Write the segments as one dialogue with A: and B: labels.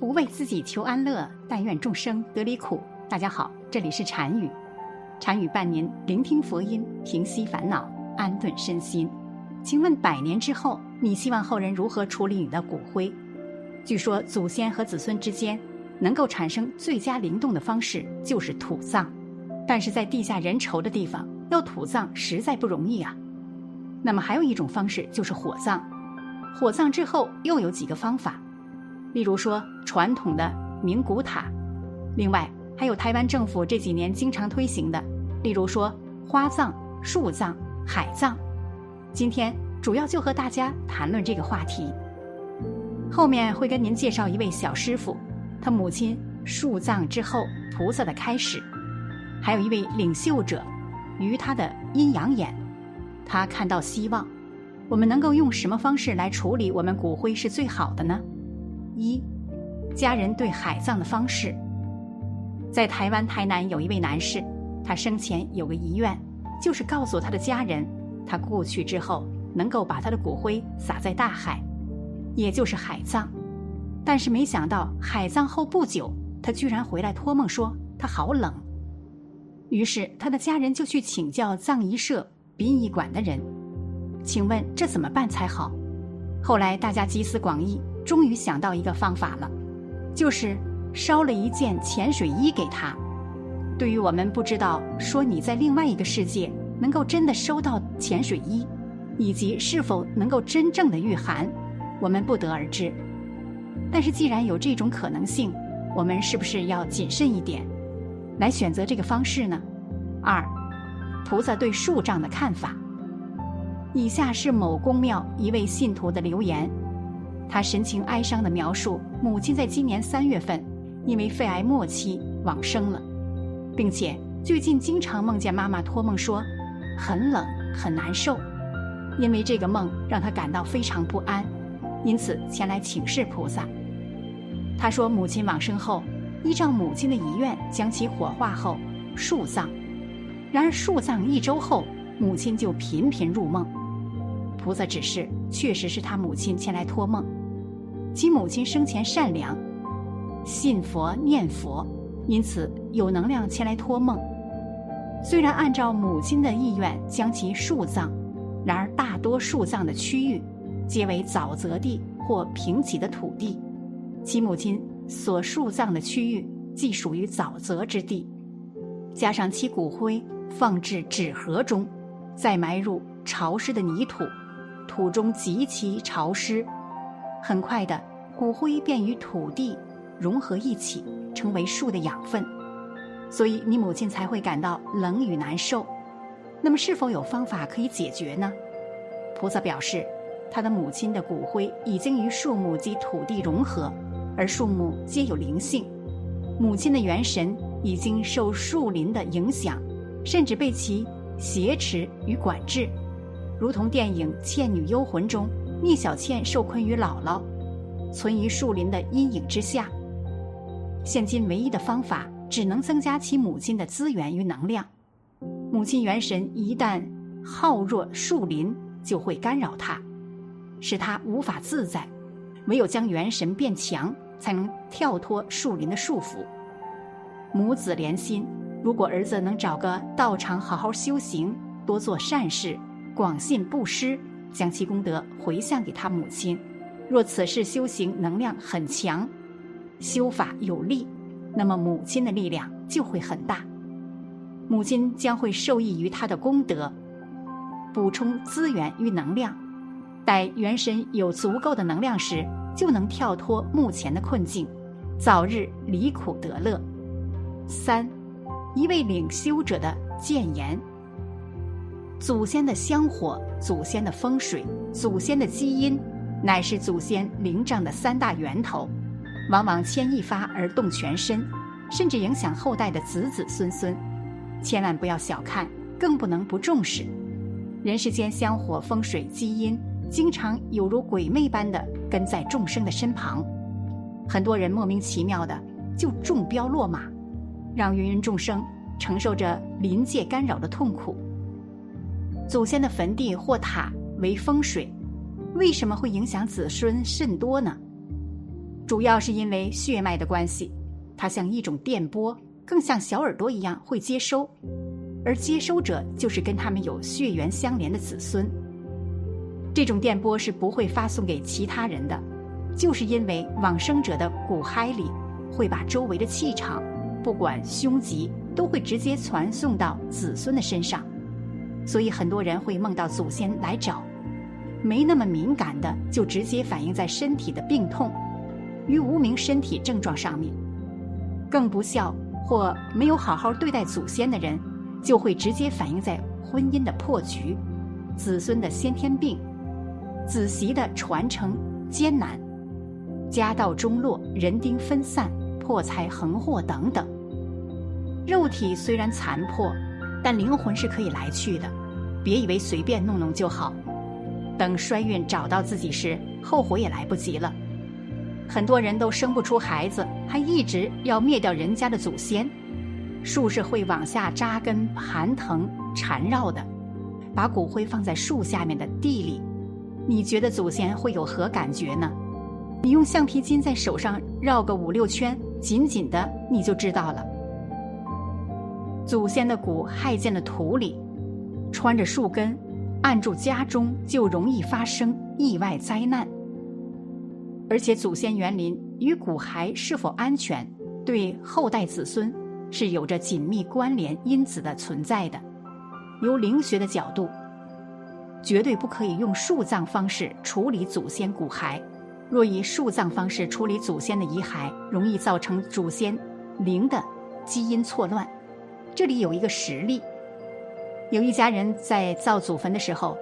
A: 不为自己求安乐，但愿众生得离苦。大家好，这里是禅语，禅语伴您聆听佛音，平息烦恼，安顿身心。请问百年之后，你希望后人如何处理你的骨灰？据说祖先和子孙之间能够产生最佳灵动的方式就是土葬，但是在地下人稠的地方要土葬实在不容易啊。那么还有一种方式就是火葬，火葬之后又有几个方法。例如说传统的名古塔，另外还有台湾政府这几年经常推行的，例如说花葬、树葬、海葬。今天主要就和大家谈论这个话题。后面会跟您介绍一位小师傅，他母亲树葬之后菩萨的开始，还有一位领袖者，于他的阴阳眼，他看到希望。我们能够用什么方式来处理我们骨灰是最好的呢？一，家人对海葬的方式，在台湾台南有一位男士，他生前有个遗愿，就是告诉他的家人，他过去之后能够把他的骨灰撒在大海，也就是海葬。但是没想到海葬后不久，他居然回来托梦说他好冷。于是他的家人就去请教葬仪社殡仪馆的人，请问这怎么办才好？后来大家集思广益。终于想到一个方法了，就是烧了一件潜水衣给他。对于我们不知道说你在另外一个世界能够真的收到潜水衣，以及是否能够真正的御寒，我们不得而知。但是既然有这种可能性，我们是不是要谨慎一点，来选择这个方式呢？二，菩萨对树障的看法。以下是某公庙一位信徒的留言。他神情哀伤地描述，母亲在今年三月份因为肺癌末期往生了，并且最近经常梦见妈妈托梦说很冷很难受，因为这个梦让他感到非常不安，因此前来请示菩萨。他说母亲往生后，依照母亲的遗愿将其火化后树葬，然而树葬一周后，母亲就频频入梦，菩萨指示确实是他母亲前来托梦。其母亲生前善良，信佛念佛，因此有能量前来托梦。虽然按照母亲的意愿将其树葬，然而大多树葬的区域皆为沼泽地或平瘠的土地，其母亲所树葬的区域既属于沼泽之地，加上其骨灰放置纸盒中，再埋入潮湿的泥土，土中极其潮湿。很快的，骨灰便与土地融合一起，成为树的养分，所以你母亲才会感到冷与难受。那么，是否有方法可以解决呢？菩萨表示，他的母亲的骨灰已经与树木及土地融合，而树木皆有灵性，母亲的元神已经受树林的影响，甚至被其挟持与管制，如同电影《倩女幽魂》中。聂小倩受困于姥姥，存于树林的阴影之下。现今唯一的方法，只能增加其母亲的资源与能量。母亲元神一旦耗弱树林，就会干扰她，使她无法自在。唯有将元神变强，才能跳脱树林的束缚。母子连心，如果儿子能找个道场好好修行，多做善事，广信布施。将其功德回向给他母亲。若此事修行能量很强，修法有力，那么母亲的力量就会很大。母亲将会受益于他的功德，补充资源与能量。待元神有足够的能量时，就能跳脱目前的困境，早日离苦得乐。三，一位领修者的谏言。祖先的香火、祖先的风水、祖先的基因，乃是祖先灵障的三大源头，往往牵一发而动全身，甚至影响后代的子子孙孙。千万不要小看，更不能不重视。人世间香火、风水、基因，经常有如鬼魅般的跟在众生的身旁，很多人莫名其妙的就中标落马，让芸芸众生承受着临界干扰的痛苦。祖先的坟地或塔为风水，为什么会影响子孙甚多呢？主要是因为血脉的关系，它像一种电波，更像小耳朵一样会接收，而接收者就是跟他们有血缘相连的子孙。这种电波是不会发送给其他人的，就是因为往生者的骨骸里会把周围的气场，不管凶吉，都会直接传送到子孙的身上，所以很多人会梦到祖先来找。没那么敏感的，就直接反映在身体的病痛与无名身体症状上面。更不孝或没有好好对待祖先的人，就会直接反映在婚姻的破局、子孙的先天病、子媳的传承艰难、家道中落、人丁分散、破财横祸等等。肉体虽然残破，但灵魂是可以来去的，别以为随便弄弄就好。等衰运找到自己时，后悔也来不及了。很多人都生不出孩子，还一直要灭掉人家的祖先。树是会往下扎根、盘藤缠绕的。把骨灰放在树下面的地里，你觉得祖先会有何感觉呢？你用橡皮筋在手上绕个五六圈，紧紧的，你就知道了。祖先的骨骸进了土里，穿着树根。按住家中就容易发生意外灾难，而且祖先园林与骨骸是否安全，对后代子孙是有着紧密关联因子的存在的。由灵学的角度，绝对不可以用树葬方式处理祖先骨骸。若以树葬方式处理祖先的遗骸，容易造成祖先灵的基因错乱。这里有一个实例。有一家人在造祖坟的时候，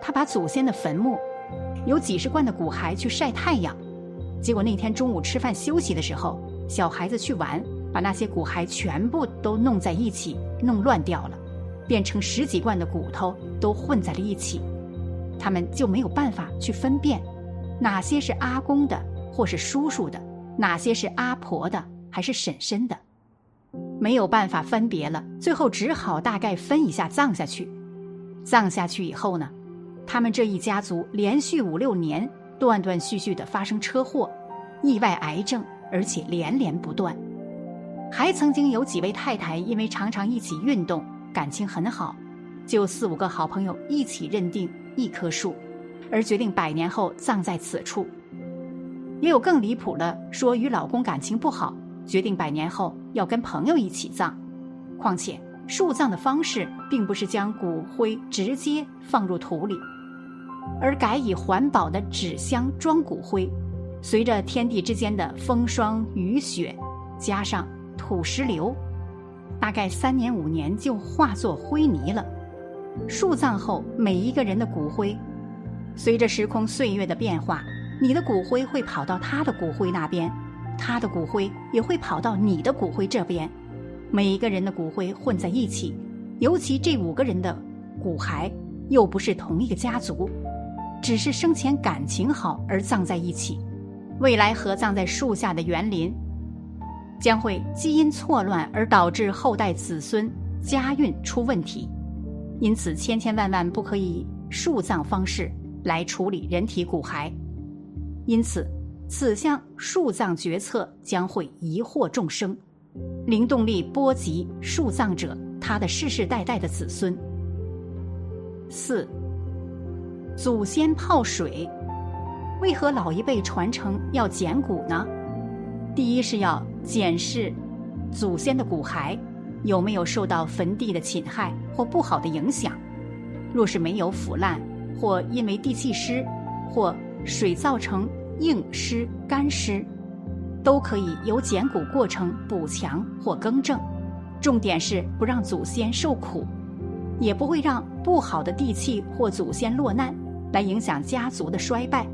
A: 他把祖先的坟墓有几十罐的骨骸去晒太阳，结果那天中午吃饭休息的时候，小孩子去玩，把那些骨骸全部都弄在一起，弄乱掉了，变成十几罐的骨头都混在了一起，他们就没有办法去分辨哪些是阿公的或是叔叔的，哪些是阿婆的还是婶婶的。没有办法分别了，最后只好大概分一下葬下去。葬下去以后呢，他们这一家族连续五六年断断续续的发生车祸、意外、癌症，而且连连不断。还曾经有几位太太因为常常一起运动，感情很好，就四五个好朋友一起认定一棵树，而决定百年后葬在此处。也有更离谱的，说与老公感情不好。决定百年后要跟朋友一起葬，况且树葬的方式并不是将骨灰直接放入土里，而改以环保的纸箱装骨灰，随着天地之间的风霜雨雪，加上土石流，大概三年五年就化作灰泥了。树葬后，每一个人的骨灰，随着时空岁月的变化，你的骨灰会跑到他的骨灰那边。他的骨灰也会跑到你的骨灰这边，每一个人的骨灰混在一起，尤其这五个人的骨骸又不是同一个家族，只是生前感情好而葬在一起，未来合葬在树下的园林，将会基因错乱而导致后代子孙家运出问题，因此千千万万不可以树葬方式来处理人体骨骸，因此。此项树葬决策将会疑惑众生，灵动力波及树葬者他的世世代代的子孙。四，祖先泡水，为何老一辈传承要捡骨呢？第一是要检视祖先的骨骸有没有受到坟地的侵害或不好的影响，若是没有腐烂或因为地气湿或水造成。硬湿、干湿，都可以由减骨过程补强或更正。重点是不让祖先受苦，也不会让不好的地气或祖先落难，来影响家族的衰败、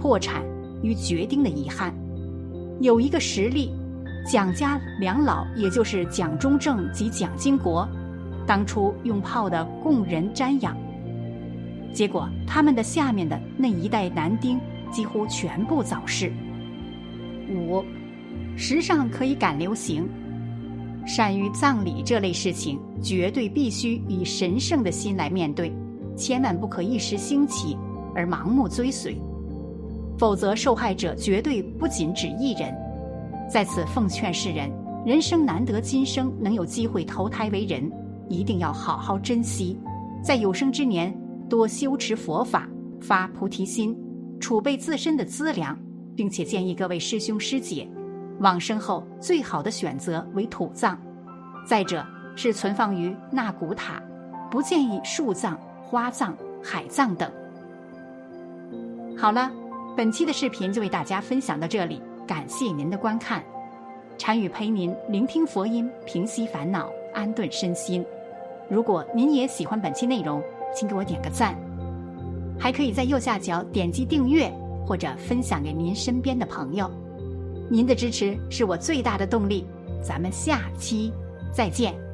A: 破产与决定的遗憾。有一个实例，蒋家两老，也就是蒋中正及蒋经国，当初用炮的供人瞻仰，结果他们的下面的那一代男丁。几乎全部早逝。五，时尚可以赶流行，善于葬礼这类事情，绝对必须以神圣的心来面对，千万不可一时兴起而盲目追随。否则受害者绝对不仅止一人。在此奉劝世人：人生难得今生能有机会投胎为人，一定要好好珍惜，在有生之年多修持佛法，发菩提心，储备自身的资粮，并且建议各位师兄师姐，往生后最好的选择为土葬，再者是存放于纳古塔，不建议树葬、花葬、海葬等。好了，本期的视频就为大家分享到这里，感谢您的观看。禅语陪您聆听佛音，平息烦恼，安顿身心。如果您也喜欢本期内容，请给我点个赞，还可以在右下角点击订阅或者分享给您身边的朋友。您的支持是我最大的动力。咱们下期再见。